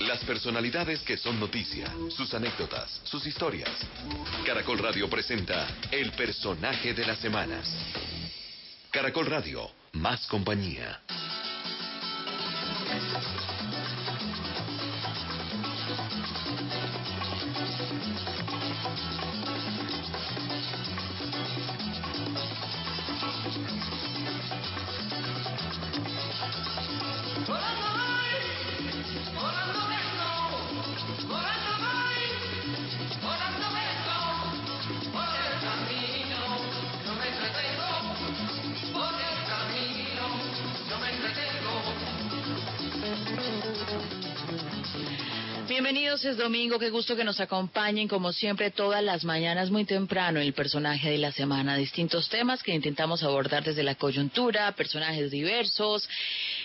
Las personalidades que son noticia, sus anécdotas, sus historias. Caracol Radio presenta El personaje de las semanas. Caracol Radio, más compañía. Bienvenidos, es domingo, qué gusto que nos acompañen como siempre todas las mañanas muy temprano el personaje de la semana, distintos temas que intentamos abordar desde la coyuntura, personajes diversos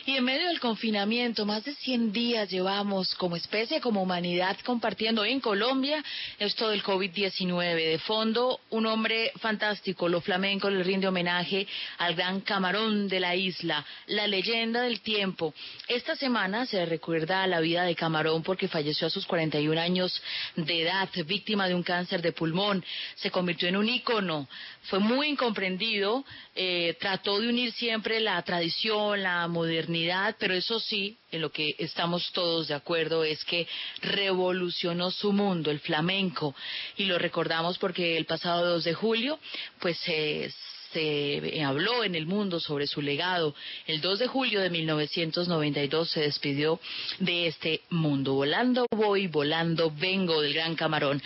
y en medio del confinamiento, más de 100 días llevamos como especie, como humanidad compartiendo en Colombia esto del COVID-19. De fondo, un hombre fantástico, lo flamenco le rinde homenaje al gran camarón de la isla, la leyenda del tiempo. Esta semana se recuerda la vida de Camarón porque falleció a sus 41 años de edad, víctima de un cáncer de pulmón. Se convirtió en un ícono, fue muy incomprendido, eh, trató de unir siempre la tradición, la modernidad, pero eso sí, en lo que estamos todos de acuerdo es que revolucionó su mundo, el flamenco, y lo recordamos porque el pasado 2 de julio, pues se se habló en el mundo sobre su legado. El 2 de julio de 1992 se despidió de este mundo. Volando voy, volando vengo del Gran Camarón.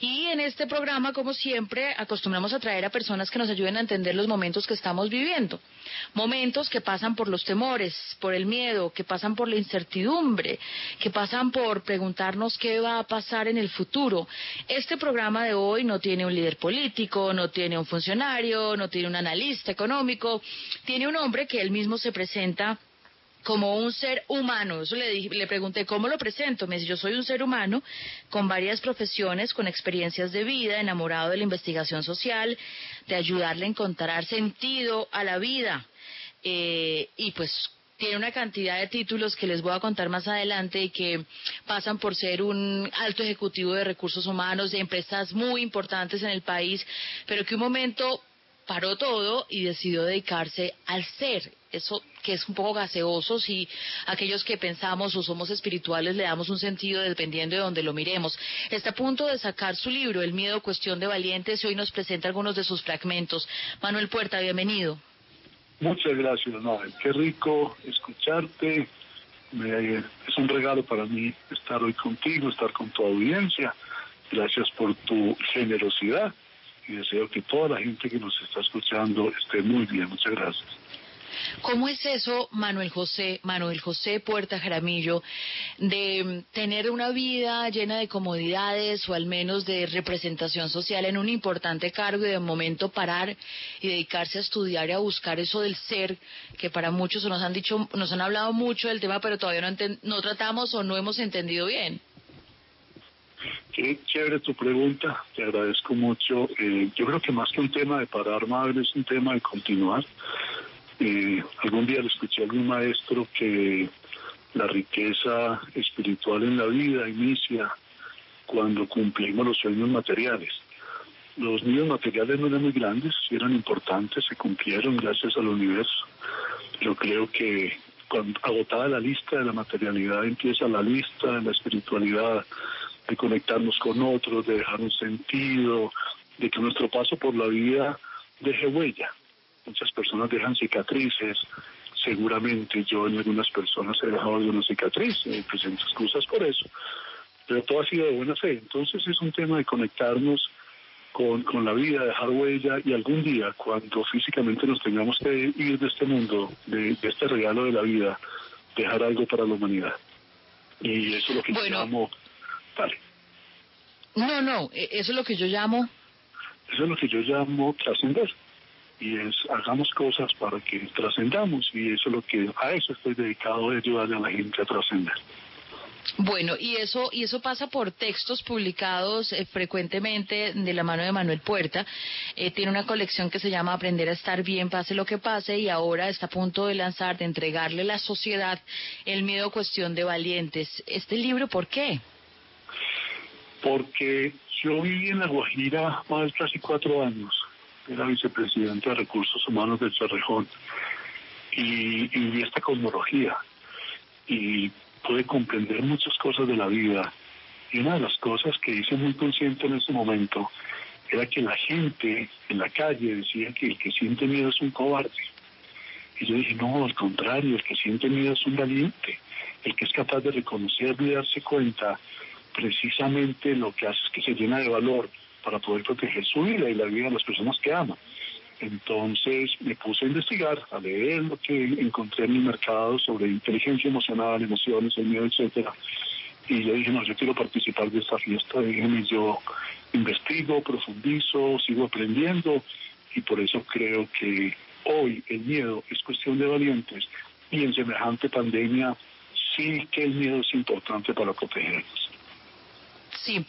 Y en este programa, como siempre, acostumbramos a traer a personas que nos ayuden a entender los momentos que estamos viviendo. Momentos que pasan por los temores, por el miedo, que pasan por la incertidumbre, que pasan por preguntarnos qué va a pasar en el futuro. Este programa de hoy no tiene un líder político, no tiene un funcionario, no tiene un analista económico, tiene un hombre que él mismo se presenta como un ser humano. Eso le, dije, le pregunté, ¿cómo lo presento? Me dice, yo soy un ser humano con varias profesiones, con experiencias de vida, enamorado de la investigación social, de ayudarle a encontrar sentido a la vida. Eh, y pues tiene una cantidad de títulos que les voy a contar más adelante y que pasan por ser un alto ejecutivo de recursos humanos de empresas muy importantes en el país, pero que un momento paró todo y decidió dedicarse al ser. Eso que es un poco gaseoso si aquellos que pensamos o somos espirituales le damos un sentido dependiendo de donde lo miremos. Está a punto de sacar su libro, El miedo, cuestión de valientes, y hoy nos presenta algunos de sus fragmentos. Manuel Puerta, bienvenido. Muchas gracias, Noel. Qué rico escucharte. es un regalo para mí estar hoy contigo, estar con tu audiencia. Gracias por tu generosidad y deseo que toda la gente que nos está escuchando esté muy bien. Muchas gracias. ¿Cómo es eso, Manuel José, Manuel José Puerta Jaramillo, de tener una vida llena de comodidades o al menos de representación social en un importante cargo y de momento parar y dedicarse a estudiar y a buscar eso del ser, que para muchos nos han dicho, nos han hablado mucho del tema, pero todavía no, no tratamos o no hemos entendido bien? Qué chévere tu pregunta, te agradezco mucho. Eh, yo creo que más que un tema de parar madre es un tema de continuar. Eh, algún día le escuché a algún maestro que la riqueza espiritual en la vida inicia cuando cumplimos los sueños materiales. Los niños materiales no eran muy grandes, eran importantes, se cumplieron gracias al universo. Yo creo que cuando agotada la lista de la materialidad empieza la lista de la espiritualidad, de conectarnos con otros, de dejar un sentido, de que nuestro paso por la vida deje huella. Muchas personas dejan cicatrices, seguramente yo en algunas personas he dejado algunas cicatrices, me presento excusas por eso, pero todo ha sido de buena fe. Entonces es un tema de conectarnos con, con la vida, dejar huella y algún día, cuando físicamente nos tengamos que ir de este mundo, de, este regalo de la vida, dejar algo para la humanidad. Y eso es lo que yo llamo no, no, e, eso es lo que yo llamo. Eso es lo que yo llamo trascender. Y es, hagamos cosas para que trascendamos. Y eso es lo que, a eso estoy dedicado, a ayudarle a la gente a trascender. Bueno, y eso y eso pasa por textos publicados eh, frecuentemente de la mano de Manuel Puerta. Eh, tiene una colección que se llama Aprender a estar bien, pase lo que pase, y ahora está a punto de lanzar, de entregarle a la sociedad el miedo cuestión de valientes. Este libro, ¿por qué? Porque yo viví en La Guajira más de casi cuatro años. Era vicepresidente de Recursos Humanos del Cerrejón. Y, y vi esta cosmología. Y pude comprender muchas cosas de la vida. Y una de las cosas que hice muy consciente en ese momento era que la gente en la calle decía que el que siente miedo es un cobarde. Y yo dije, no, al contrario, el que siente miedo es un valiente, el que es capaz de reconocerlo y darse cuenta precisamente lo que hace es que se llena de valor para poder proteger su vida y la vida de las personas que ama. Entonces me puse a investigar, a leer lo que encontré en el mercado sobre inteligencia emocional, emociones, el miedo, etcétera. Y yo dije, no, yo quiero participar de esta fiesta. Y yo investigo, profundizo, sigo aprendiendo y por eso creo que hoy el miedo es cuestión de valientes y en semejante pandemia sí que el miedo es importante para protegernos. Sí,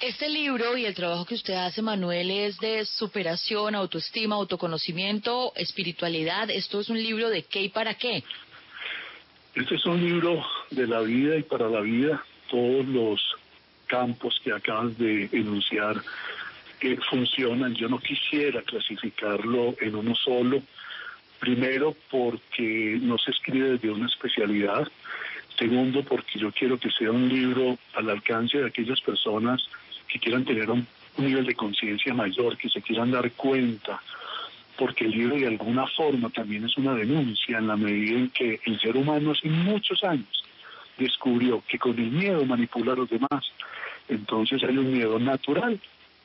este libro y el trabajo que usted hace, Manuel, es de superación, autoestima, autoconocimiento, espiritualidad. ¿Esto es un libro de qué y para qué? Este es un libro de la vida y para la vida. Todos los campos que acabas de enunciar que funcionan. Yo no quisiera clasificarlo en uno solo. Primero, porque no se escribe desde una especialidad. Segundo, porque yo quiero que sea un libro al alcance de aquellas personas que quieran tener un, nivel de conciencia mayor, que se quieran dar cuenta, porque el libro de alguna forma también es una denuncia en la medida en que el ser humano hace muchos años descubrió que con el miedo manipula a los demás. Entonces hay un miedo natural,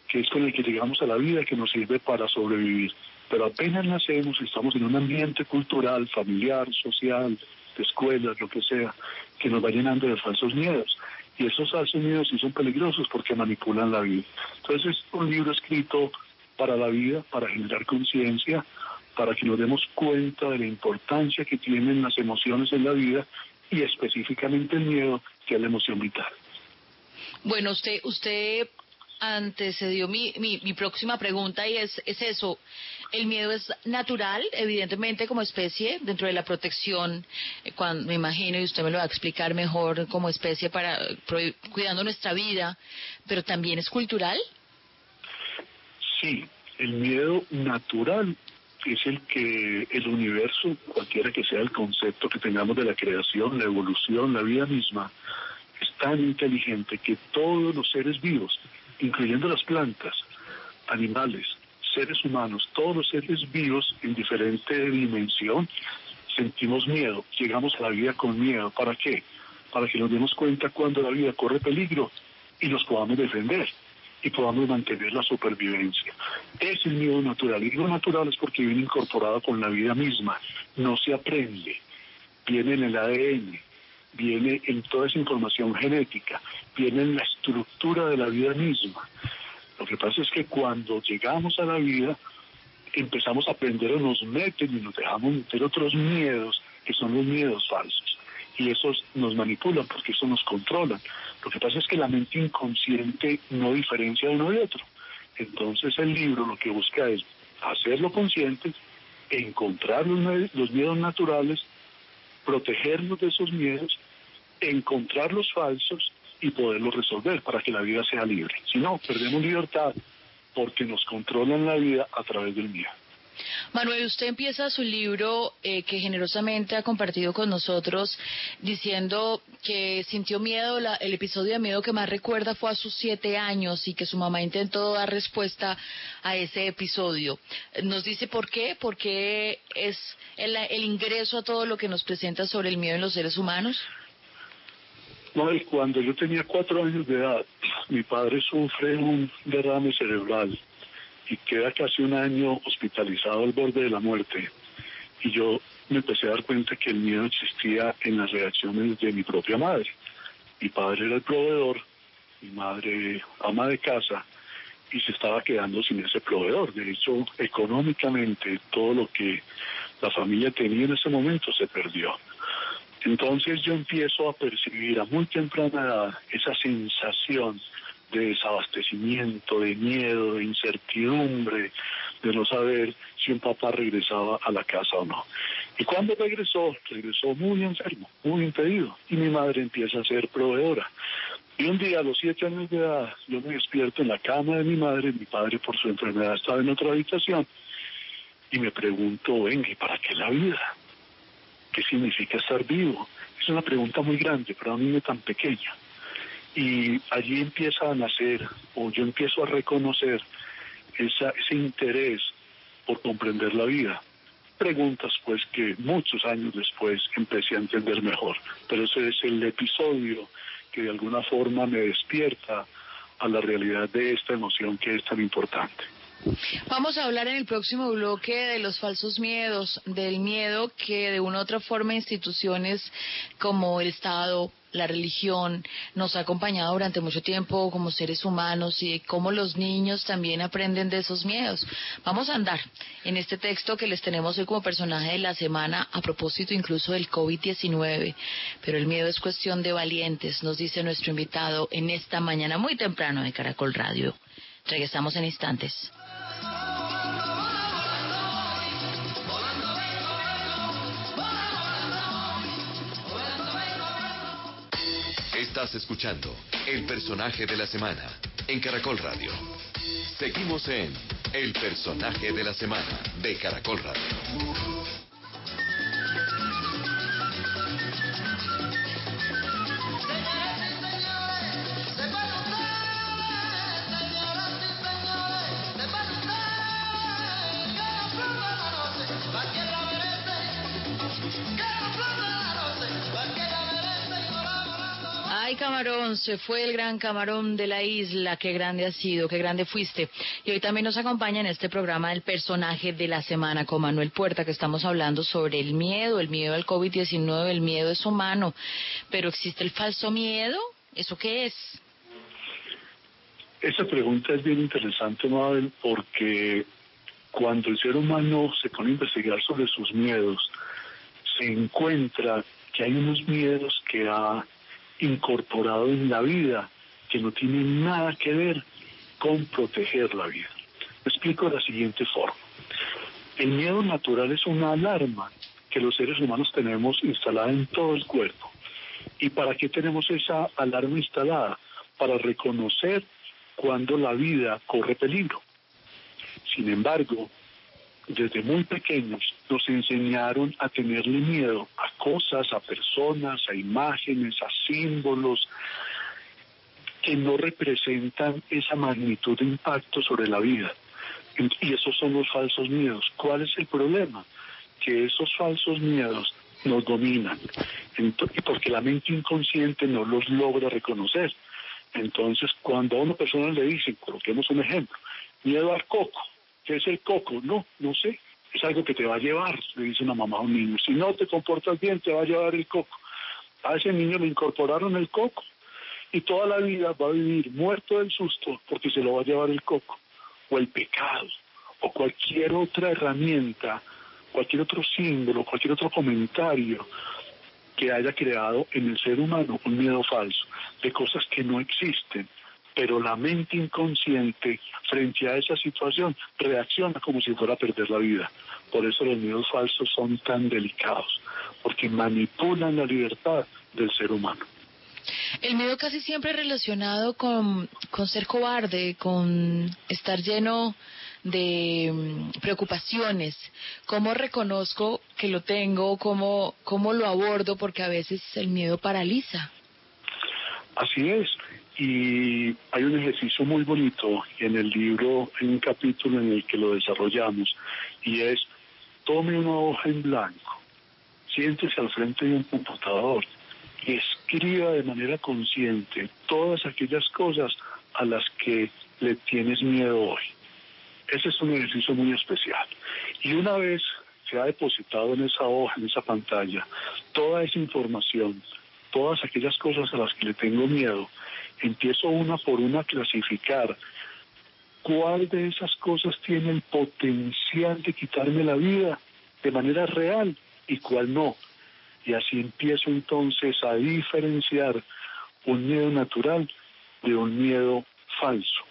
que es con el que llegamos a la vida, que nos sirve para sobrevivir. Pero apenas nacemos, estamos en un ambiente cultural, familiar, social, escuelas, lo que sea, que nos va llenando de falsos miedos. Y esos falsos miedos sí son peligrosos porque manipulan la vida. Entonces es un libro escrito para la vida, para generar conciencia, para que nos demos cuenta de la importancia que tienen las emociones en la vida y específicamente el miedo, que es la emoción vital. Bueno, usted, usted antecedió mi, mi, mi próxima pregunta y es, es eso. El miedo es natural, evidentemente, como especie, dentro de la protección, eh, me imagino, y usted me lo va a explicar mejor, como especie para cuidando nuestra vida, pero también es cultural. Sí, el miedo natural es el que el universo, cualquiera que sea el concepto que tengamos de la creación, la evolución, la vida misma, es tan inteligente que todos los seres vivos, incluyendo las plantas, animales, seres humanos, todos los seres vivos en diferente dimensión, sentimos miedo, llegamos a la vida con miedo. ¿Para qué? Para que nos demos cuenta cuando la vida corre peligro y nos podamos defender y podamos mantener la supervivencia. Es el miedo natural. Y lo natural es porque viene incorporado con la vida misma. No se aprende. Viene en el ADN, viene en toda esa información genética, viene en la estructura de la vida misma. Lo que pasa es que cuando llegamos a la vida, empezamos a aprender o nos meten y nos dejamos meter otros miedos, que son los miedos falsos. Y esos nos manipulan porque eso nos controlan. Lo que pasa es que la mente inconsciente no diferencia uno de otro. Entonces el libro lo que busca es hacerlo consciente, encontrar los miedos naturales, protegernos de esos miedos, encontrar los falsos y poderlo resolver para que la vida sea libre. Si no, perdemos libertad porque nos controlan la vida a través del miedo. Manuel, usted empieza su libro eh, que generosamente ha compartido con nosotros diciendo que sintió miedo, el episodio de miedo que más recuerda fue a sus siete años y que su mamá intentó dar respuesta a ese episodio. ¿Nos dice por qué? ¿Por qué es el ingreso a todo lo que nos presenta sobre el miedo en los seres humanos? cuando yo tenía cuatro años de edad, mi padre sufre un derrame cerebral y queda casi un año hospitalizado al borde de la muerte. Y yo me empecé a dar cuenta que el miedo existía en las reacciones de mi propia madre. Mi padre era el proveedor, mi madre ama de casa, y se estaba quedando sin ese proveedor. De hecho, económicamente todo lo que la familia tenía en ese momento se perdió. Entonces yo empiezo a percibir a muy temprana edad esa sensación de desabastecimiento, de miedo, de incertidumbre, de no saber si un papá regresaba a la casa o no. Y cuando regresó, regresó muy enfermo, muy impedido, y mi madre empieza a ser proveedora. Y un día, a los siete años de edad, yo me despierto en la cama de mi madre, mi padre por su enfermedad estaba en otra habitación, y me pregunto, venga, ¿y para qué la vida? ¿Qué significa estar vivo? Es una pregunta muy grande para un niño tan pequeño. Y allí empieza a nacer, o yo empiezo a reconocer esa, ese interés por comprender la vida. Preguntas pues que muchos años después empecé a entender mejor. Pero ese es el episodio que de alguna forma me despierta a la realidad de esta emoción que es tan importante. Vamos a hablar en el próximo bloque de los falsos miedos, del miedo que de una u otra forma instituciones como el Estado, la religión nos ha acompañado durante mucho tiempo como seres humanos y cómo los niños también aprenden de esos miedos. Vamos a andar en este texto que les tenemos hoy como personaje de la semana a propósito incluso del COVID-19, pero el miedo es cuestión de valientes, nos dice nuestro invitado en esta mañana muy temprano de Caracol Radio. Regresamos en instantes. Estás escuchando El personaje de la semana en Caracol Radio. Seguimos en El personaje de la semana de Caracol Radio. Camarón, se fue el gran camarón de la isla. Qué grande ha sido, qué grande fuiste. Y hoy también nos acompaña en este programa el personaje de la semana con Manuel Puerta, que estamos hablando sobre el miedo, el miedo al COVID-19. El miedo es humano, pero ¿existe el falso miedo? ¿Eso qué es? Esa pregunta es bien interesante, Mabel, porque cuando el ser humano se pone a investigar sobre sus miedos, se encuentra que hay unos miedos que ha incorporado en la vida que no tienen nada que ver con proteger la vida. Lo explico de la siguiente forma. El miedo natural es una alarma que los seres humanos tenemos instalada en todo el cuerpo. ¿Y para qué tenemos esa alarma instalada? Para reconocer cuando la vida corre peligro. Sin embargo, desde muy pequeños nos enseñaron a tenerle miedo a cosas, a personas, a imágenes, a símbolos que no representan esa magnitud de impacto sobre la vida. Y esos son los falsos miedos. ¿Cuál es el problema? Que esos falsos miedos nos dominan, y porque la mente inconsciente no los logra reconocer. Entonces, cuando a una persona le dicen, coloquemos un ejemplo, miedo al coco, ¿Qué es el coco? No, no sé. Es algo que te va a llevar, le dice una mamá a un niño. Si no te comportas bien, te va a llevar el coco. A ese niño le incorporaron el coco. Y toda la vida va a vivir muerto del susto porque se lo va a llevar el coco. O el pecado. O cualquier otra herramienta, cualquier otro símbolo, cualquier otro comentario que haya creado en el ser humano un miedo falso de cosas que no existen pero la mente inconsciente frente a esa situación reacciona como si fuera a perder la vida. Por eso los miedos falsos son tan delicados, porque manipulan la libertad del ser humano. El miedo casi siempre relacionado con, con ser cobarde, con estar lleno de mm, preocupaciones. ¿Cómo reconozco que lo tengo? ¿Cómo, ¿Cómo lo abordo? Porque a veces el miedo paraliza. Así es. Y hay un ejercicio muy bonito en el libro, en un capítulo en el que lo desarrollamos, y es, tome una hoja en blanco, siéntese al frente de un computador y escriba de manera consciente todas aquellas cosas a las que le tienes miedo hoy. Ese es un ejercicio muy especial. Y una vez se ha depositado en esa hoja, en esa pantalla, toda esa información, todas aquellas cosas a las que le tengo miedo, empiezo una por una a clasificar cuál de esas cosas tiene el potencial de quitarme la vida de manera real y cuál no. Y así empiezo entonces a diferenciar un miedo natural de un miedo falso.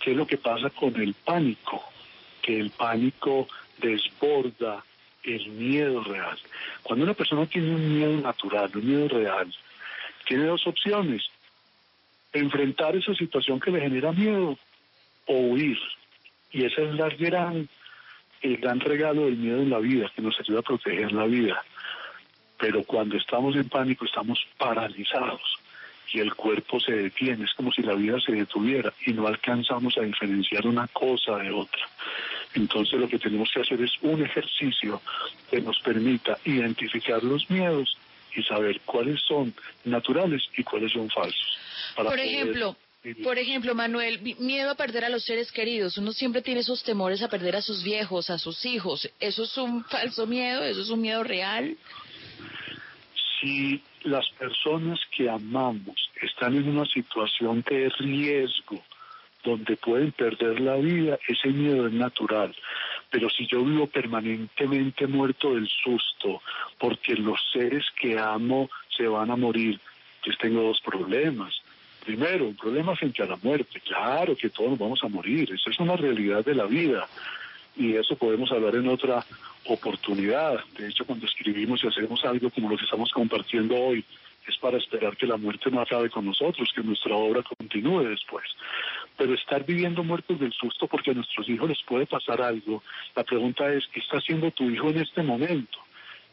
¿Qué es lo que pasa con el pánico? Que el pánico desborda el miedo real. Cuando una persona tiene un miedo natural, un miedo real, tiene dos opciones. Enfrentar esa situación que le genera miedo o huir. Y ese es la gran, el gran regalo del miedo en la vida, que nos ayuda a proteger la vida. Pero cuando estamos en pánico estamos paralizados y el cuerpo se detiene, es como si la vida se detuviera y no alcanzamos a diferenciar una cosa de otra. Entonces lo que tenemos que hacer es un ejercicio que nos permita identificar los miedos y saber cuáles son naturales y cuáles son falsos. Por ejemplo, por ejemplo, Manuel, miedo a perder a los seres queridos. Uno siempre tiene esos temores a perder a sus viejos, a sus hijos. ¿Eso es un falso miedo? ¿Eso es un miedo real? Si las personas que amamos están en una situación de riesgo, donde pueden perder la vida, ese miedo es natural. Pero si yo vivo permanentemente muerto del susto, porque los seres que amo se van a morir, pues tengo dos problemas. Primero, un problema frente a la muerte. Claro que todos nos vamos a morir, esa es una realidad de la vida. Y eso podemos hablar en otra oportunidad. De hecho, cuando escribimos y hacemos algo como lo que estamos compartiendo hoy, es para esperar que la muerte no acabe con nosotros, que nuestra obra continúe después. Pero estar viviendo muertos del susto porque a nuestros hijos les puede pasar algo, la pregunta es, ¿qué está haciendo tu hijo en este momento?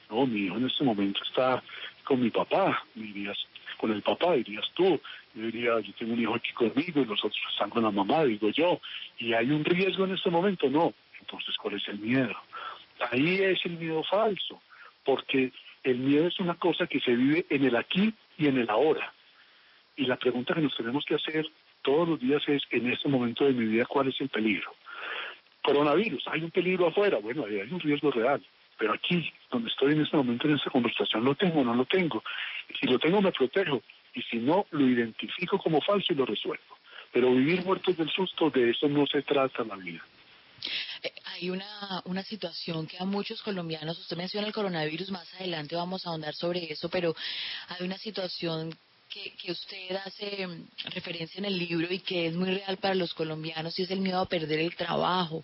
No, mi hijo en este momento está con mi papá, dirías, con el papá, dirías tú. Yo diría, yo tengo un hijo aquí conmigo y los otros están con la mamá, digo yo. ¿Y hay un riesgo en este momento? No. Entonces, ¿cuál es el miedo? Ahí es el miedo falso, porque el miedo es una cosa que se vive en el aquí y en el ahora. Y la pregunta que nos tenemos que hacer todos los días es, en este momento de mi vida, ¿cuál es el peligro? Coronavirus, hay un peligro afuera, bueno, hay un riesgo real, pero aquí, donde estoy en este momento en esta conversación, ¿lo tengo o no lo tengo? Si lo tengo, me protejo, y si no, lo identifico como falso y lo resuelvo. Pero vivir muertos del susto, de eso no se trata la vida. Eh, hay una, una situación que a muchos colombianos, usted menciona el coronavirus, más adelante vamos a ahondar sobre eso, pero hay una situación que, usted hace mm, referencia en el libro y que es muy real para los colombianos y es el miedo a perder el trabajo.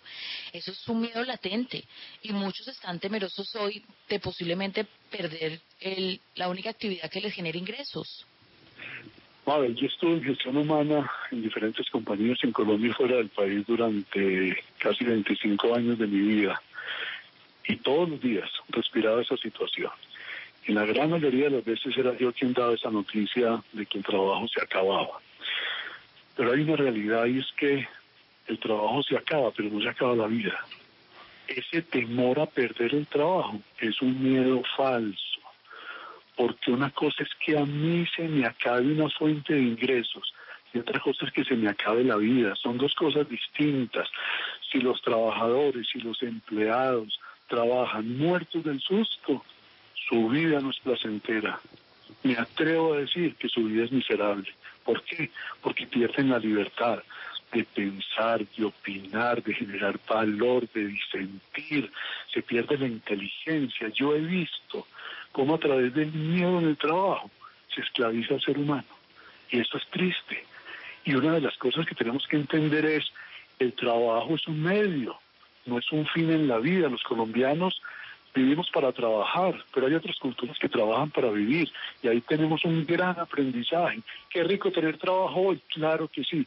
Eso es un miedo latente y muchos están temerosos hoy de posiblemente perder el, la única actividad que les genera ingresos. A yo estuve en gestión humana en diferentes compañías en Colombia y fuera del país durante casi 25 años de mi vida. Y todos los días respiraba esa situación. En la gran mayoría de las veces era yo quien daba esa noticia de que el trabajo se acababa. Pero hay una realidad y es que el trabajo se acaba, pero no se acaba la vida. Ese temor a perder el trabajo es un miedo falso porque una cosa es que a mí se me acabe una fuente de ingresos y otra cosa es que se me acabe la vida. Son dos cosas distintas. Si los trabajadores y los empleados trabajan muertos del susto, su vida no es placentera. Me atrevo a decir que su vida es miserable. ¿Por qué? Porque pierden la libertad de pensar, de opinar, de generar valor, de disentir. Se pierde la inteligencia. Yo he visto cómo a través del miedo en el trabajo se esclaviza al ser humano. Y eso es triste. Y una de las cosas que tenemos que entender es, el trabajo es un medio, no es un fin en la vida. Los colombianos vivimos para trabajar, pero hay otras culturas que trabajan para vivir y ahí tenemos un gran aprendizaje. Qué rico tener trabajo hoy, claro que sí.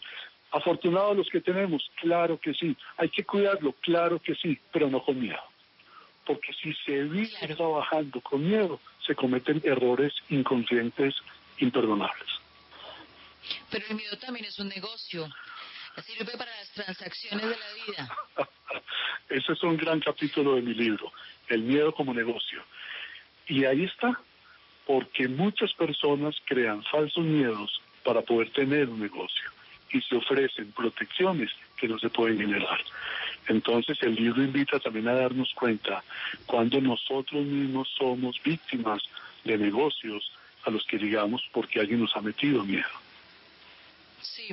Afortunados los que tenemos, claro que sí. Hay que cuidarlo, claro que sí, pero no con miedo porque si se vive trabajando con miedo, se cometen errores inconscientes imperdonables. Pero el miedo también es un negocio. Sirve para las transacciones de la vida. Ese es un gran capítulo de mi libro, el miedo como negocio. Y ahí está, porque muchas personas crean falsos miedos para poder tener un negocio y se ofrecen protecciones que no se pueden generar. Entonces el libro invita también a darnos cuenta cuando nosotros mismos somos víctimas de negocios a los que digamos porque alguien nos ha metido miedo. Sí,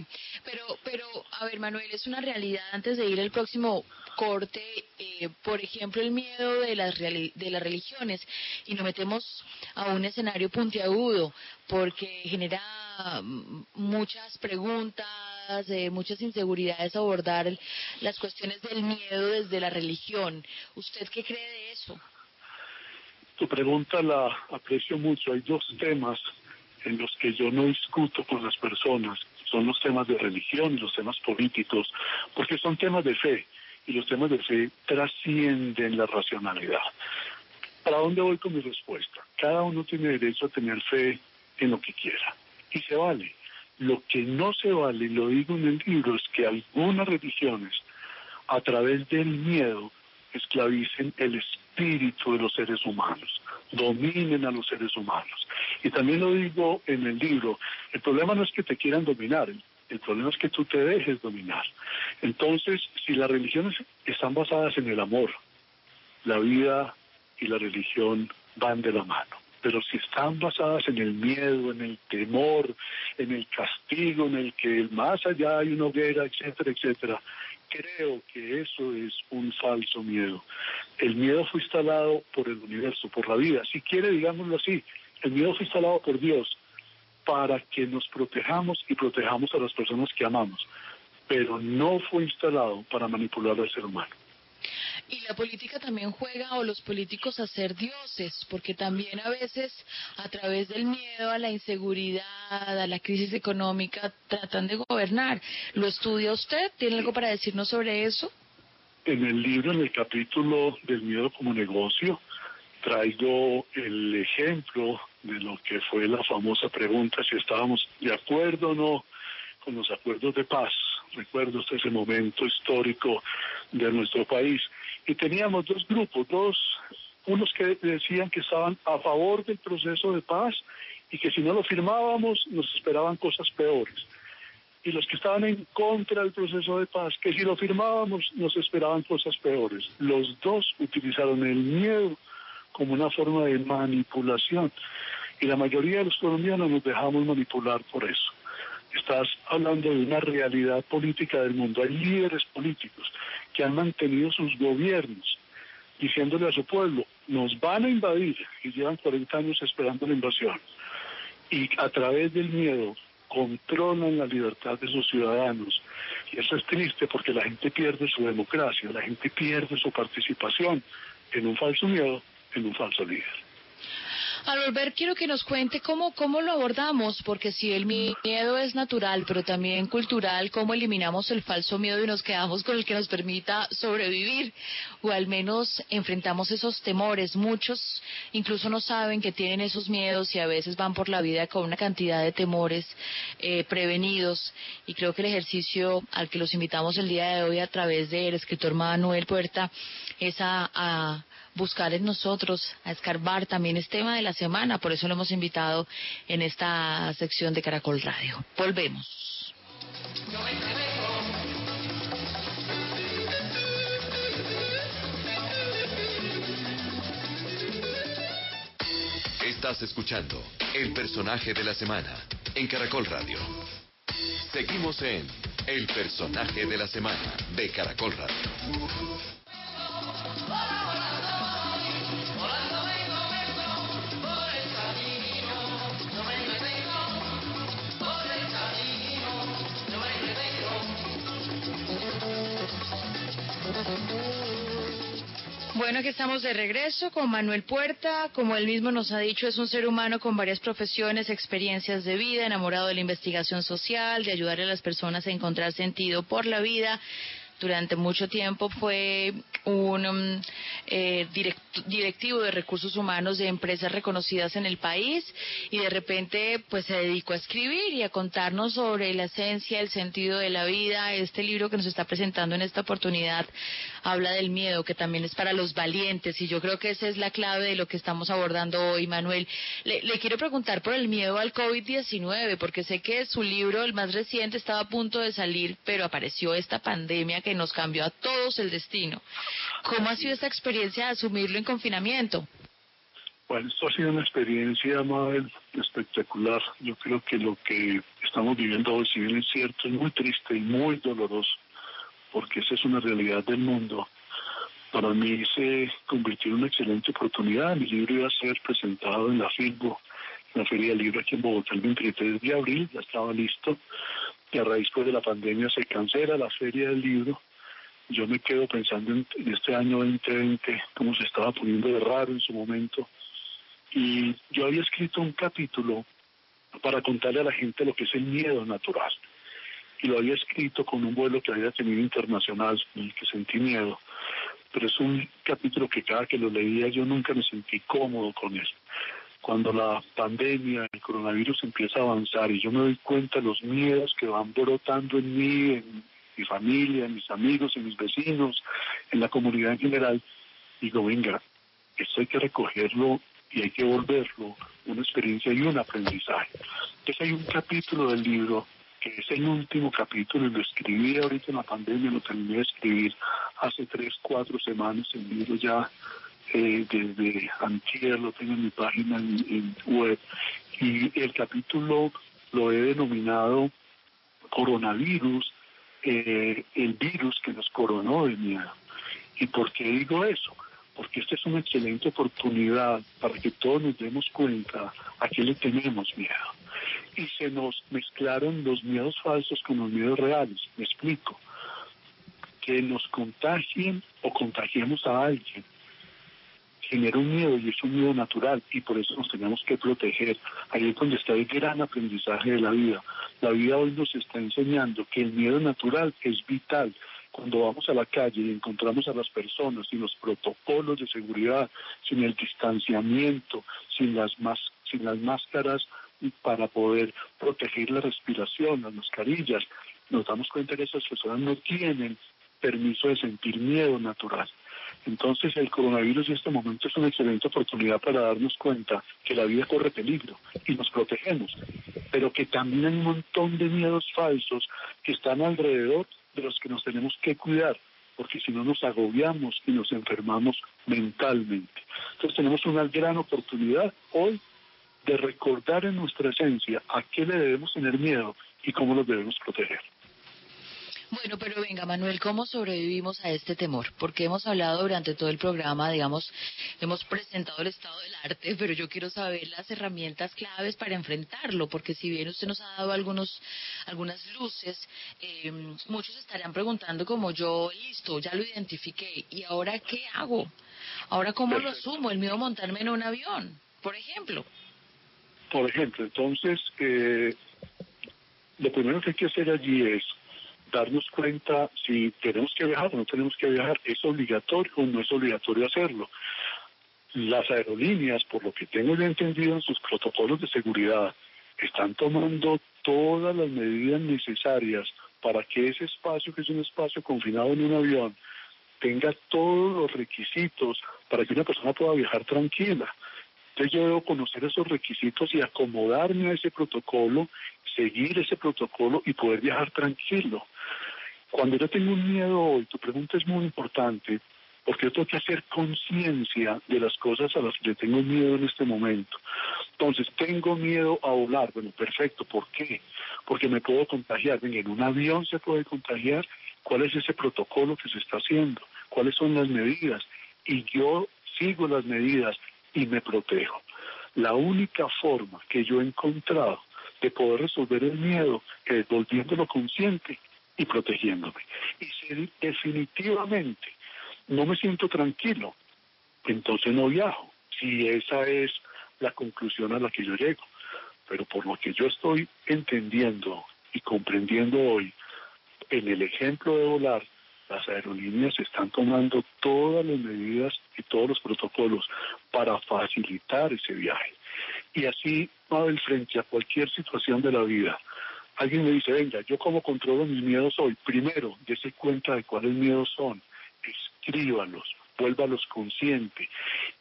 pero, pero, a ver, Manuel, es una realidad antes de ir al próximo corte, eh, por ejemplo, el miedo de las, de las religiones, y nos metemos a un escenario puntiagudo, porque genera mm, muchas preguntas, eh, muchas inseguridades abordar las cuestiones del miedo desde la religión. ¿Usted qué cree de eso? Tu pregunta la aprecio mucho. Hay dos temas en los que yo no discuto con las personas. Son los temas de religión los temas políticos, porque son temas de fe y los temas de fe trascienden la racionalidad. ¿Para dónde voy con mi respuesta? Cada uno tiene derecho a tener fe en lo que quiera y se vale. Lo que no se vale, y lo digo en el libro, es que algunas religiones, a través del miedo, esclavicen el espíritu de los seres humanos, dominen a los seres humanos. Y también lo digo en el libro, el problema no es que te quieran dominar, el problema es que tú te dejes dominar. Entonces, si las religiones están basadas en el amor, la vida y la religión van de la mano. Pero si están basadas en el miedo, en el temor, en el castigo, en el que más allá hay una hoguera, etcétera, etcétera, creo que eso es un falso miedo. El miedo fue instalado por el universo, por la vida. Si quiere, digámoslo así, el miedo fue instalado por Dios para que nos protejamos y protejamos a las personas que amamos, pero no fue instalado para manipular al ser humano. Y la política también juega o los políticos a ser dioses, porque también a veces a través del miedo a la inseguridad, a la crisis económica, tratan de gobernar. ¿Lo estudia usted? ¿Tiene algo para decirnos sobre eso? En el libro, en el capítulo del miedo como negocio, traigo el ejemplo de lo que fue la famosa pregunta si estábamos de acuerdo o no con los acuerdos de paz. Recuerdo ese momento histórico de nuestro país y teníamos dos grupos, dos, unos que decían que estaban a favor del proceso de paz y que si no lo firmábamos nos esperaban cosas peores. Y los que estaban en contra del proceso de paz, que si lo firmábamos nos esperaban cosas peores. Los dos utilizaron el miedo como una forma de manipulación. Y la mayoría de los colombianos nos dejamos manipular por eso. Estás hablando de una realidad política del mundo. Hay líderes políticos que han mantenido sus gobiernos diciéndole a su pueblo, nos van a invadir y llevan 40 años esperando la invasión. Y a través del miedo controlan la libertad de sus ciudadanos. Y eso es triste porque la gente pierde su democracia, la gente pierde su participación en un falso miedo, en un falso líder. Al volver, quiero que nos cuente cómo, cómo lo abordamos, porque si el miedo es natural, pero también cultural, cómo eliminamos el falso miedo y nos quedamos con el que nos permita sobrevivir, o al menos enfrentamos esos temores. Muchos incluso no saben que tienen esos miedos y a veces van por la vida con una cantidad de temores eh, prevenidos. Y creo que el ejercicio al que los invitamos el día de hoy a través del escritor Manuel Puerta es a buscar en nosotros, a escarbar también es tema de la semana, por eso lo hemos invitado en esta sección de Caracol Radio. Volvemos. Estás escuchando El personaje de la semana en Caracol Radio. Seguimos en El personaje de la semana de Caracol Radio. Bueno, aquí estamos de regreso con Manuel Puerta. Como él mismo nos ha dicho, es un ser humano con varias profesiones, experiencias de vida, enamorado de la investigación social, de ayudar a las personas a encontrar sentido por la vida durante mucho tiempo fue un um, eh, directivo de recursos humanos de empresas reconocidas en el país y de repente pues se dedicó a escribir y a contarnos sobre la esencia, el sentido de la vida. Este libro que nos está presentando en esta oportunidad habla del miedo que también es para los valientes y yo creo que esa es la clave de lo que estamos abordando hoy, Manuel. Le, quiero preguntar por el miedo al COVID-19 porque sé que su libro, el más reciente, estaba a punto de salir, pero apareció esta pandemia nos cambió a todos el destino. ¿Cómo ha sido esta experiencia de asumirlo en confinamiento? Bueno, esto ha sido una experiencia, Mabel, espectacular. Yo creo que lo que estamos viviendo hoy, si bien es cierto, es muy triste y muy doloroso, porque esa es una realidad del mundo, para mí se convirtió en una excelente oportunidad. Mi libro iba a ser presentado en la FILBO, en la Feria del Libro aquí en Bogotá el 23 de abril, ya estaba listo. Y a raíz pues, de la pandemia se cancela la Feria del Libro. Yo me quedo pensando en, este año 2020, cómo se estaba poniendo de raro en su momento. Y yo había escrito un capítulo para contarle a la gente lo que es el miedo natural. Y lo había escrito con un vuelo que había tenido internacional, en el que sentí miedo pero es un capítulo que cada que lo leía yo nunca me sentí cómodo con él. Cuando la pandemia, el coronavirus empieza a avanzar y yo me doy cuenta de los miedos que van brotando en mí, en mi familia, en mis amigos, en mis vecinos, en la comunidad en general, digo, venga, esto hay que recogerlo y hay que volverlo una experiencia y un aprendizaje. Entonces hay un capítulo del libro que es el último capítulo y lo escribí ahorita en la pandemia, lo terminé de escribir hace tres, cuatro semanas, el libro ya eh, desde antier lo tengo en mi página web y el capítulo lo he denominado coronavirus, eh, el virus que nos coronó de miedo. ¿Y por qué digo eso? Porque esta es una excelente oportunidad para que todos nos demos cuenta a qué le tenemos miedo y se nos mezclaron los miedos falsos con los miedos reales. Me explico. Que nos contagien o contagiemos a alguien genera un miedo y es un miedo natural y por eso nos tenemos que proteger. Ahí es donde está el gran aprendizaje de la vida. La vida hoy nos está enseñando que el miedo natural es vital. Cuando vamos a la calle y encontramos a las personas sin los protocolos de seguridad, sin el distanciamiento, sin las, sin las máscaras para poder proteger la respiración, las mascarillas. Nos damos cuenta que esas personas no tienen permiso de sentir miedo natural. Entonces el coronavirus en este momento es una excelente oportunidad para darnos cuenta que la vida corre peligro y nos protegemos, pero que también hay un montón de miedos falsos que están alrededor de los que nos tenemos que cuidar, porque si no nos agobiamos y nos enfermamos mentalmente. Entonces tenemos una gran oportunidad hoy de recordar en nuestra esencia a qué le debemos tener miedo y cómo los debemos proteger. Bueno, pero venga, Manuel, ¿cómo sobrevivimos a este temor? Porque hemos hablado durante todo el programa, digamos, hemos presentado el estado del arte, pero yo quiero saber las herramientas claves para enfrentarlo, porque si bien usted nos ha dado algunos, algunas luces, eh, muchos estarían preguntando como yo, listo, ya lo identifiqué, ¿y ahora qué hago? ¿Ahora cómo lo asumo? El miedo a montarme en un avión, por ejemplo. Por ejemplo, entonces, eh, lo primero que hay que hacer allí es darnos cuenta si tenemos que viajar o no tenemos que viajar, es obligatorio o no es obligatorio hacerlo. Las aerolíneas, por lo que tengo yo entendido en sus protocolos de seguridad, están tomando todas las medidas necesarias para que ese espacio, que es un espacio confinado en un avión, tenga todos los requisitos para que una persona pueda viajar tranquila. Entonces yo debo conocer esos requisitos y acomodarme a ese protocolo, seguir ese protocolo y poder viajar tranquilo. Cuando yo tengo un miedo hoy, tu pregunta es muy importante, porque yo tengo que hacer conciencia de las cosas a las que le tengo miedo en este momento. Entonces, tengo miedo a volar. Bueno, perfecto. ¿Por qué? Porque me puedo contagiar. en un avión se puede contagiar. ¿Cuál es ese protocolo que se está haciendo? ¿Cuáles son las medidas? Y yo sigo las medidas y me protejo. La única forma que yo he encontrado de poder resolver el miedo es volviéndolo consciente y protegiéndome. Y si definitivamente no me siento tranquilo, entonces no viajo. Si esa es la conclusión a la que yo llego. Pero por lo que yo estoy entendiendo y comprendiendo hoy, en el ejemplo de volar, las aerolíneas están tomando todas las medidas y todos los protocolos para facilitar ese viaje. Y así, Mabel, frente a cualquier situación de la vida, alguien me dice, venga, yo cómo controlo mis miedos hoy. Primero, dése cuenta de cuáles miedos son, escríbalos, vuélvalos consciente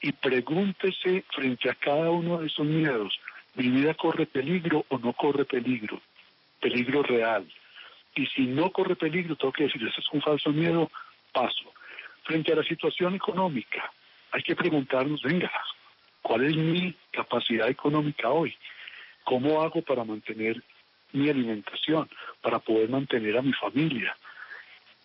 y pregúntese frente a cada uno de esos miedos, ¿mi vida corre peligro o no corre peligro? Peligro real y si no corre peligro, tengo que decir, ese es un falso miedo, paso. Frente a la situación económica, hay que preguntarnos, venga, ¿cuál es mi capacidad económica hoy? ¿Cómo hago para mantener mi alimentación, para poder mantener a mi familia.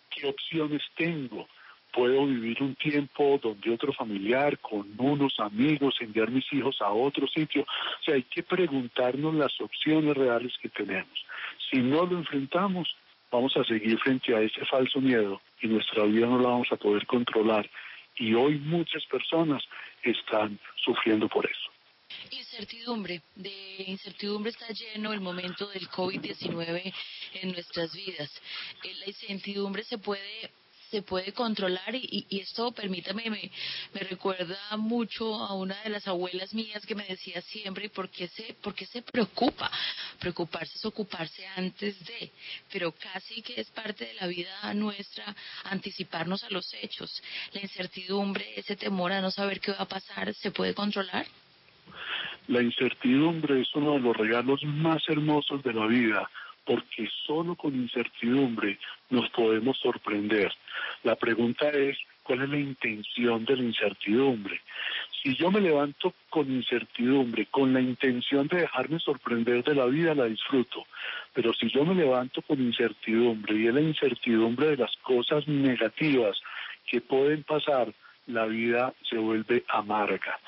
¿Qué opciones tengo? puedo vivir un tiempo donde otro familiar, con unos amigos, enviar mis hijos a otro sitio. O sea, hay que preguntarnos las opciones reales que tenemos. Si no lo enfrentamos, vamos a seguir frente a ese falso miedo y nuestra vida no la vamos a poder controlar. Y hoy muchas personas están sufriendo por eso. Incertidumbre, de incertidumbre está lleno el momento del COVID-19 en nuestras vidas. Eh, la incertidumbre se puede se puede controlar y, esto, permítame, me, recuerda mucho a una de las abuelas mías que me decía siempre, ¿por qué se, por qué se preocupa? Preocuparse es ocuparse antes de, pero casi que es parte de la vida nuestra anticiparnos a los hechos. La incertidumbre, ese temor a no saber qué va a pasar, ¿se puede controlar? La incertidumbre es uno de los regalos más hermosos de la vida porque solo con incertidumbre nos podemos sorprender. La pregunta es, ¿cuál es la intención de la incertidumbre? Si yo me levanto con incertidumbre, con la intención de dejarme sorprender de la vida, la disfruto. Pero si yo me levanto con incertidumbre y es la incertidumbre de las cosas negativas que pueden pasar, la vida se vuelve amarga.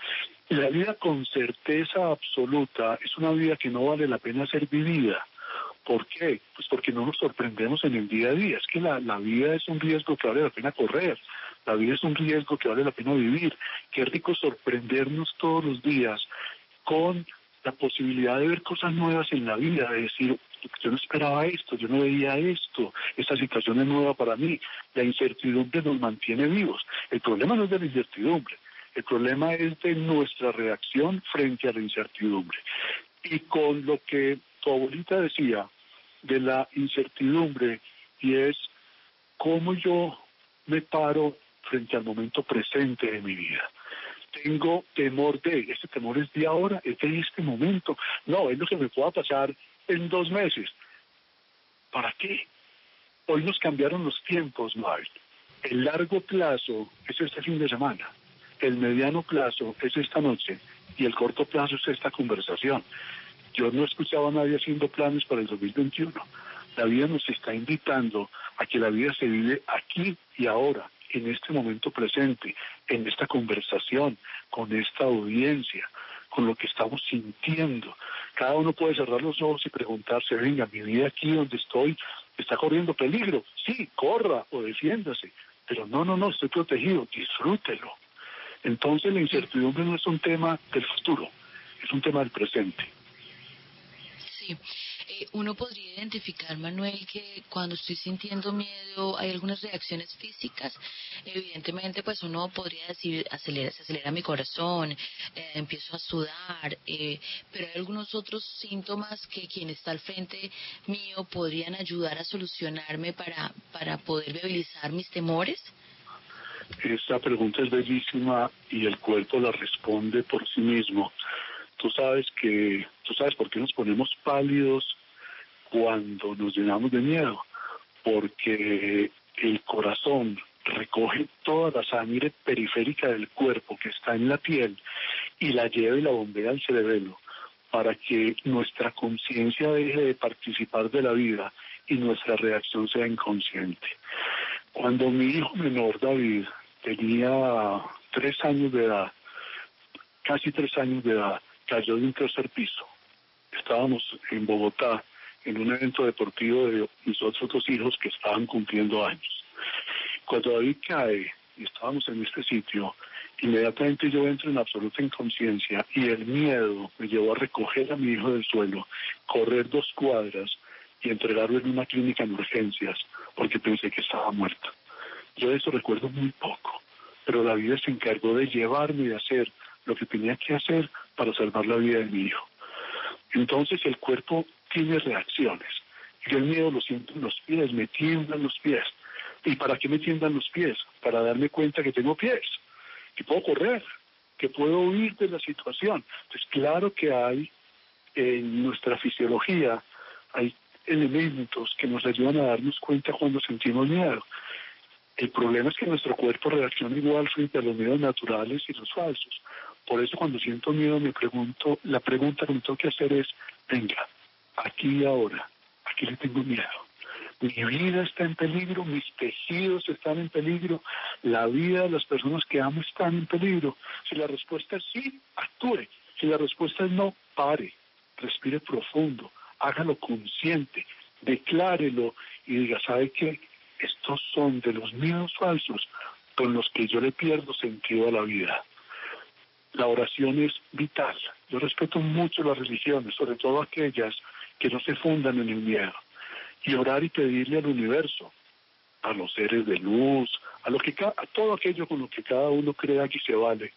La vida con certeza absoluta es una vida que no vale la pena ser vivida. ¿Por qué? Pues porque no nos sorprendemos en el día a día. Es que la, vida es un riesgo que vale la pena correr. La vida es un riesgo que vale la pena vivir. Qué rico sorprendernos todos los días con la posibilidad de ver cosas nuevas en la vida, de decir, yo no esperaba esto, yo no veía esto, esta situación es nueva para mí. La incertidumbre nos mantiene vivos. El problema no es de la incertidumbre, el problema es de nuestra reacción frente a la incertidumbre. Y con lo que tu abuelita decía, de la incertidumbre y es cómo yo me paro frente al momento presente de mi vida. Tengo temor de, este temor es de ahora, es de este momento. No, es lo que me pueda pasar en dos meses. ¿Para qué? Hoy nos cambiaron los tiempos, Mark. El largo plazo es este fin de semana. El mediano plazo es esta noche. Y el corto plazo es esta conversación. Yo no escuchaba a nadie haciendo planes para el 2021. La vida nos está invitando a que la vida se vive aquí y ahora, en este momento presente, en esta conversación, con esta audiencia, con lo que estamos sintiendo. Cada uno puede cerrar los ojos y preguntarse, venga, mi vida aquí donde estoy está corriendo peligro. Sí, corra o defiéndase. Pero no, no, no, estoy protegido, disfrútelo. Entonces la incertidumbre no es un tema del futuro, es un tema del presente. Sí. Eh, uno podría identificar, Manuel, que cuando estoy sintiendo miedo hay algunas reacciones físicas. Evidentemente, pues uno podría decir, acelera, se acelera mi corazón, eh, empiezo a sudar, eh, pero hay algunos otros síntomas que quien está al frente mío podrían ayudar a solucionarme para, para poder viabilizar mis temores. Esta pregunta es bellísima y el cuerpo la responde por sí mismo tú sabes que, tú sabes por qué nos ponemos pálidos cuando nos llenamos de miedo, porque el corazón recoge toda la sangre periférica del cuerpo que está en la piel y la lleva y la bombea al cerebelo para que nuestra conciencia deje de participar de la vida y nuestra reacción sea inconsciente. Cuando mi hijo menor David tenía tres años de edad, casi tres años de edad, cayó de un tercer piso. Estábamos en Bogotá en un evento deportivo de mis otros dos hijos que estaban cumpliendo años. Cuando David cae y estábamos en este sitio, inmediatamente yo entro en absoluta inconsciencia y el miedo me llevó a recoger a mi hijo del suelo, correr dos cuadras y entregarlo en una clínica en urgencias porque pensé que estaba muerto. Yo de eso recuerdo muy poco, pero la vida se encargó de llevarme y de hacer lo que tenía que hacer para salvar la vida de mi hijo. Entonces el cuerpo tiene reacciones. Yo el miedo lo siento en los pies, me tiendan los pies. ¿Y para qué me tiendan los pies? Para darme cuenta que tengo pies, que puedo correr, que puedo huir de la situación. Entonces claro que hay en nuestra fisiología, hay elementos que nos ayudan a darnos cuenta cuando sentimos miedo. El problema es que nuestro cuerpo reacciona igual frente a los miedos naturales y los falsos. Por eso cuando siento miedo me pregunto, la pregunta que me tengo que hacer es, venga, aquí y ahora, ¿A qué le tengo miedo? Mi vida está en peligro, mis tejidos están en peligro, la vida de las personas que amo están en peligro. Si la respuesta es sí, actúe. Si la respuesta es no, pare, respire profundo, hágalo consciente, declárelo y diga, ¿sabe qué? Estos son de los miedos falsos con los que yo le pierdo sentido a la vida. La oración es vital. Yo respeto mucho las religiones, sobre todo aquellas que no se fundan en el miedo. Y orar y pedirle al universo, a los seres de luz, a, lo que, a todo aquello con lo que cada uno crea que se vale,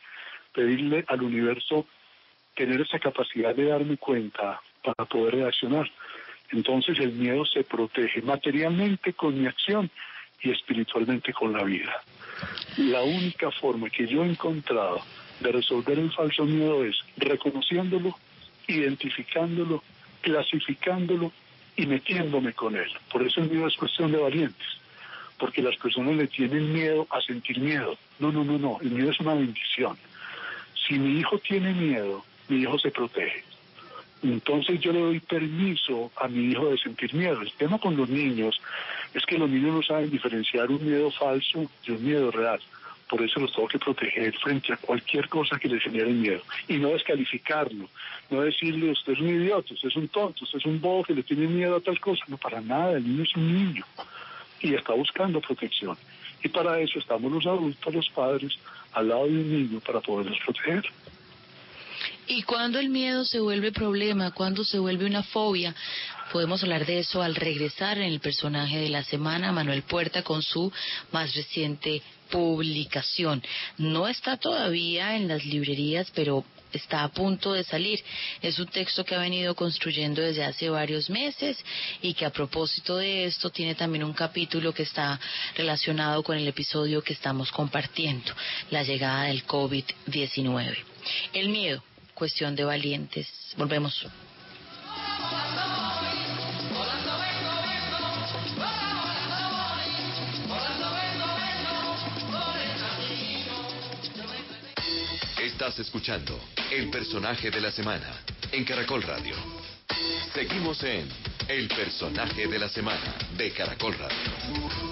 pedirle al universo tener esa capacidad de darme cuenta para poder reaccionar. Entonces el miedo se protege materialmente con mi acción y espiritualmente con la vida. La única forma que yo he encontrado de resolver el falso miedo es reconociéndolo, identificándolo, clasificándolo y metiéndome con él. Por eso el miedo es cuestión de valientes, porque las personas le tienen miedo a sentir miedo. No, no, no, no, el miedo es una bendición. Si mi hijo tiene miedo, mi hijo se protege. Entonces yo le doy permiso a mi hijo de sentir miedo. El tema con los niños es que los niños no saben diferenciar un miedo falso de un miedo real. Por eso los tengo que proteger frente a cualquier cosa que les genere miedo. Y no descalificarlo, no decirle usted es un idiota, usted es un tonto, usted es un bobo que le tiene miedo a tal cosa. No, para nada, el niño es un niño y está buscando protección. Y para eso estamos los adultos, los padres, al lado de un niño para poderlos proteger. ¿Y cuando el miedo se vuelve problema? ¿Cuándo se vuelve una fobia? Podemos hablar de eso al regresar en el personaje de la semana, Manuel Puerta, con su más reciente publicación. No está todavía en las librerías, pero está a punto de salir. Es un texto que ha venido construyendo desde hace varios meses y que a propósito de esto tiene también un capítulo que está relacionado con el episodio que estamos compartiendo, la llegada del COVID-19. El miedo, cuestión de valientes. Volvemos. Estás escuchando El personaje de la semana en Caracol Radio. Seguimos en El personaje de la semana de Caracol Radio.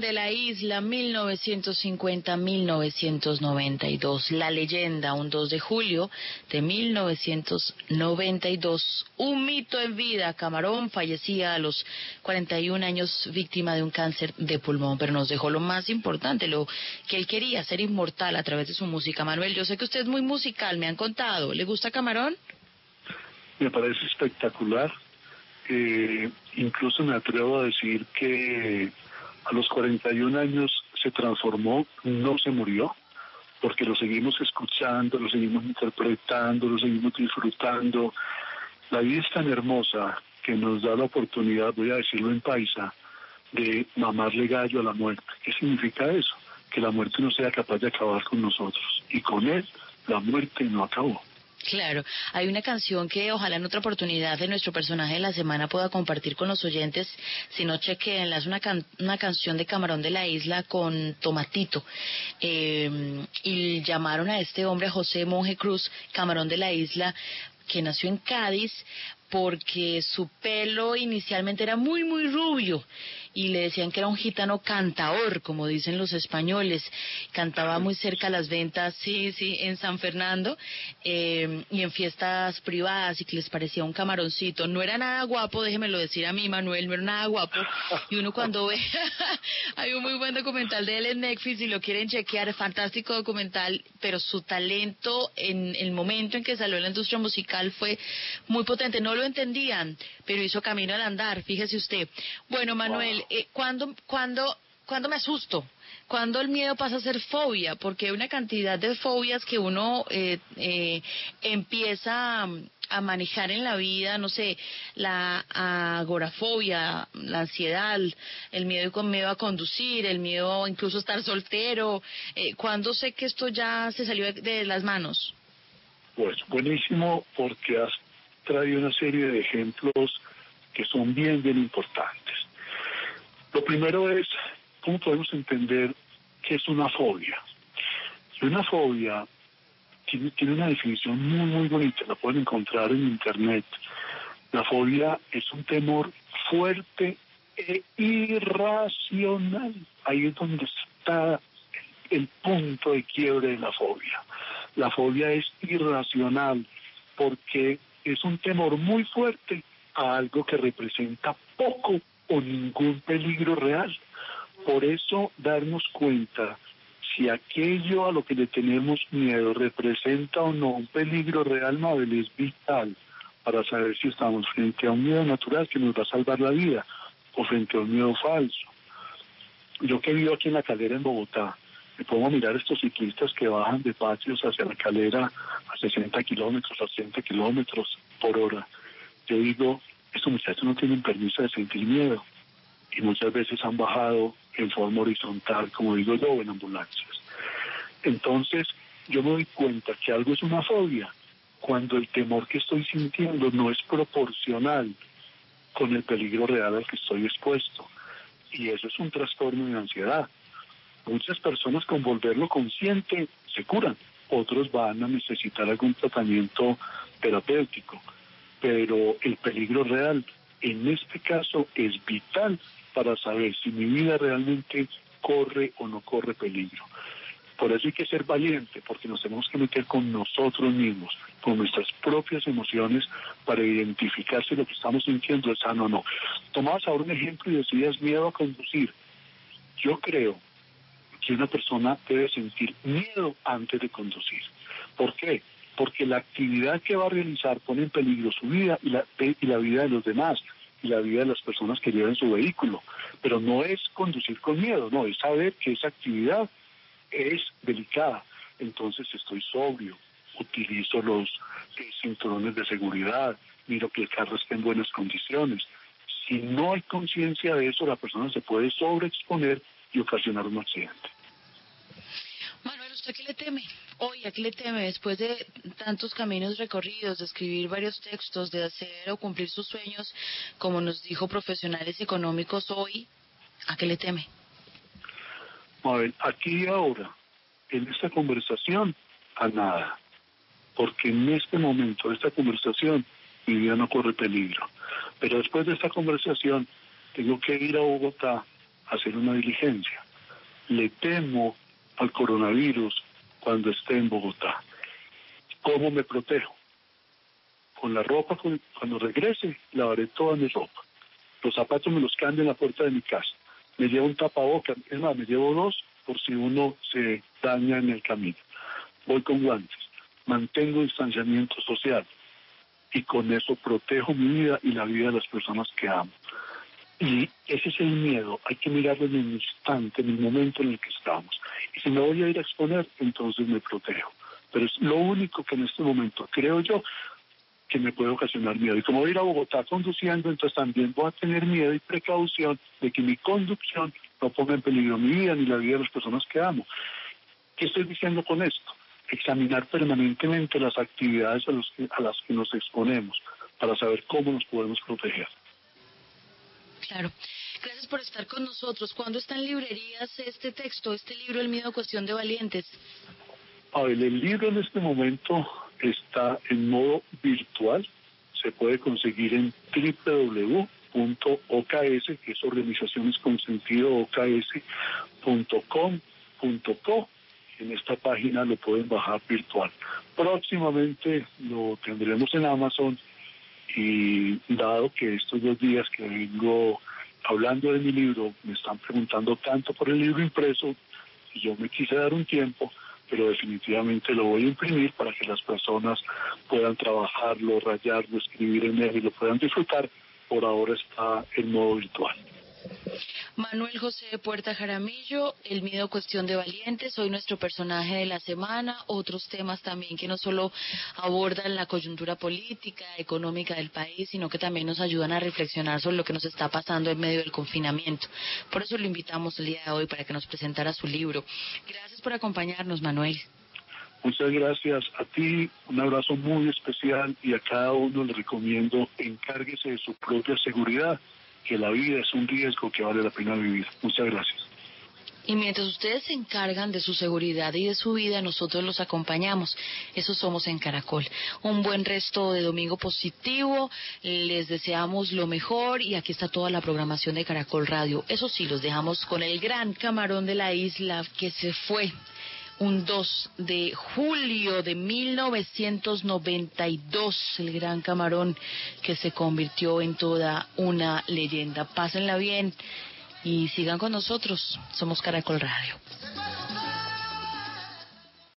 De la Isla, 1950-1992. La leyenda, un 2 de julio de 1992. Un mito en vida. Camarón fallecía a los 41 años víctima de un cáncer de pulmón, pero nos dejó lo más importante, lo que él quería, ser inmortal a través de su música. Manuel, yo sé que usted es muy musical, me han contado. ¿Le gusta Camarón? Me parece espectacular. Eh, incluso me atrevo a decir que a los 41 años se transformó, no se murió, porque lo seguimos escuchando, lo seguimos interpretando, lo seguimos disfrutando. La vida es tan hermosa que nos da la oportunidad, voy a decirlo en paisa, de mamarle gallo a la muerte. ¿Qué significa eso? Que la muerte no sea capaz de acabar con nosotros. Y con él, la muerte no acabó. Claro, hay una canción que ojalá en otra oportunidad de nuestro personaje de la semana pueda compartir con los oyentes, si no chequeenla, es una, una canción de Camarón de la Isla con Tomatito. Eh, y llamaron a este hombre, José Monje Cruz, Camarón de la Isla, que nació en Cádiz, porque su pelo inicialmente era muy, muy rubio y le decían que era un gitano cantador, como dicen los españoles. Cantaba muy cerca a las ventas, sí, sí, en San Fernando eh, y en fiestas privadas y que les parecía un camaroncito. No era nada guapo, déjemelo decir a mí, Manuel, no era nada guapo. Y uno cuando ve, hay un muy buen documental de él en Netflix y lo quieren chequear, fantástico documental, pero su talento en el momento en que salió en la industria musical fue muy potente. No lo entendían, pero hizo camino al andar, fíjese usted. Bueno, Manuel, eh, ¿cuándo, ¿cuándo ¿cuándo me asusto? ¿Cuándo el miedo pasa a ser fobia? Porque hay una cantidad de fobias que uno eh, eh, empieza a, manejar en la vida, no sé, la agorafobia, la ansiedad, el miedo con miedo a conducir, el miedo incluso a estar soltero. Eh, ¿Cuándo sé que esto ya se salió de las manos? Pues buenísimo porque has traído una serie de ejemplos que son bien, bien importantes. Lo primero es, ¿cómo podemos entender qué es una fobia? una fobia tiene, tiene una definición muy, muy bonita, la pueden encontrar en Internet. La fobia es un temor fuerte e irracional. Ahí es donde está el punto de quiebre de la fobia. La fobia es irracional porque es un temor muy fuerte a algo que representa poco o ningún peligro real. Por eso darnos cuenta si aquello a lo que le tenemos miedo representa o no un peligro real, Mabel, es vital para saber si estamos frente a un miedo natural que nos va a salvar la vida o frente a un miedo falso. Yo que vivo aquí en la calera en Bogotá, a mirar estos ciclistas que bajan de patios hacia la calera a 60 kilómetros, a 80 kilómetros por hora. Yo digo, estos muchachos no tienen permiso de sentir miedo y muchas veces han bajado en forma horizontal, como digo yo, en ambulancias. Entonces, yo me doy cuenta que algo es una fobia cuando el temor que estoy sintiendo no es proporcional con el peligro real al que estoy expuesto. Y eso es un trastorno de ansiedad. Muchas personas con volverlo consciente se curan, otros van a necesitar algún tratamiento terapéutico, pero el peligro real en este caso es vital para saber si mi vida realmente corre o no corre peligro. Por eso hay que ser valiente, porque nos tenemos que meter con nosotros mismos, con nuestras propias emociones, para identificar si lo que estamos sintiendo es sano o no. Tomabas ahora un ejemplo y decías miedo a conducir. Yo creo que una persona debe sentir miedo antes de conducir. ¿Por qué? Porque la actividad que va a realizar pone en peligro su vida y la, y la vida de los demás y la vida de las personas que llevan su vehículo. Pero no es conducir con miedo, no, es saber que esa actividad es delicada. Entonces estoy sobrio, utilizo los eh, cinturones de seguridad, miro que el carro esté en buenas condiciones. Si no hay conciencia de eso, la persona se puede sobreexponer y ocasionar un accidente. Manuel, ¿usted qué le teme? Hoy, ¿a qué le teme después de tantos caminos recorridos, de escribir varios textos, de hacer o cumplir sus sueños, como nos dijo profesionales económicos hoy? ¿A qué le teme? Ver, aquí y ahora, en esta conversación, a nada. Porque en este momento, esta conversación, mi vida no corre peligro. Pero después de esta conversación, tengo que ir a Bogotá a hacer una diligencia. Le temo al coronavirus cuando esté en Bogotá. ¿Cómo me protejo? Con la ropa, cuando regrese, lavaré toda mi ropa. Los zapatos me los cambio en la puerta de mi casa. Me llevo un tapabocas, es más, me llevo dos por si uno se daña en el camino. Voy con guantes, mantengo distanciamiento social y con eso protejo mi vida y la vida de las personas que amo. Y ese es el miedo, hay que mirarlo en el instante, en el momento en el que estamos. Y si me voy a ir a exponer, entonces me protejo. Pero es lo único que en este momento creo yo que me puede ocasionar miedo. Y como voy a ir a Bogotá conduciendo, entonces también voy a tener miedo y precaución de que mi conducción no ponga en peligro mi vida ni la vida de las personas que amo. ¿Qué estoy diciendo con esto? Examinar permanentemente las actividades a, a las que nos exponemos para saber cómo nos podemos proteger. Claro. Gracias por estar con nosotros. ¿Cuándo está en librerías este texto, este libro, El miedo cuestión de valientes? A el libro en este momento está en modo virtual. Se puede conseguir en www.oks, que es organizaciones con sentido oks.com.co. En esta página lo pueden bajar virtual. Próximamente lo tendremos en Amazon y dado que estos dos días que vengo hablando de mi libro me están preguntando tanto por el libro impreso yo me quise dar un tiempo, pero definitivamente lo voy a imprimir para que las personas puedan trabajarlo, rayarlo, escribir en él y lo puedan disfrutar. Por ahora está en modo virtual. Manuel José Puerta Jaramillo, El miedo cuestión de valientes, hoy nuestro personaje de la semana, otros temas también que no solo abordan la coyuntura política, económica del país, sino que también nos ayudan a reflexionar sobre lo que nos está pasando en medio del confinamiento. Por eso lo invitamos el día de hoy para que nos presentara su libro. Gracias por acompañarnos, Manuel. Muchas gracias a ti, un abrazo muy especial y a cada uno le recomiendo encárguese de su propia seguridad que la vida es un riesgo que vale la pena vivir. Muchas gracias. Y mientras ustedes se encargan de su seguridad y de su vida, nosotros los acompañamos. Eso somos en Caracol. Un buen resto de domingo positivo. Les deseamos lo mejor y aquí está toda la programación de Caracol Radio. Eso sí, los dejamos con el gran camarón de la isla que se fue un 2 de julio de 1992, el gran camarón que se convirtió en toda una leyenda. Pásenla bien y sigan con nosotros. Somos Caracol Radio.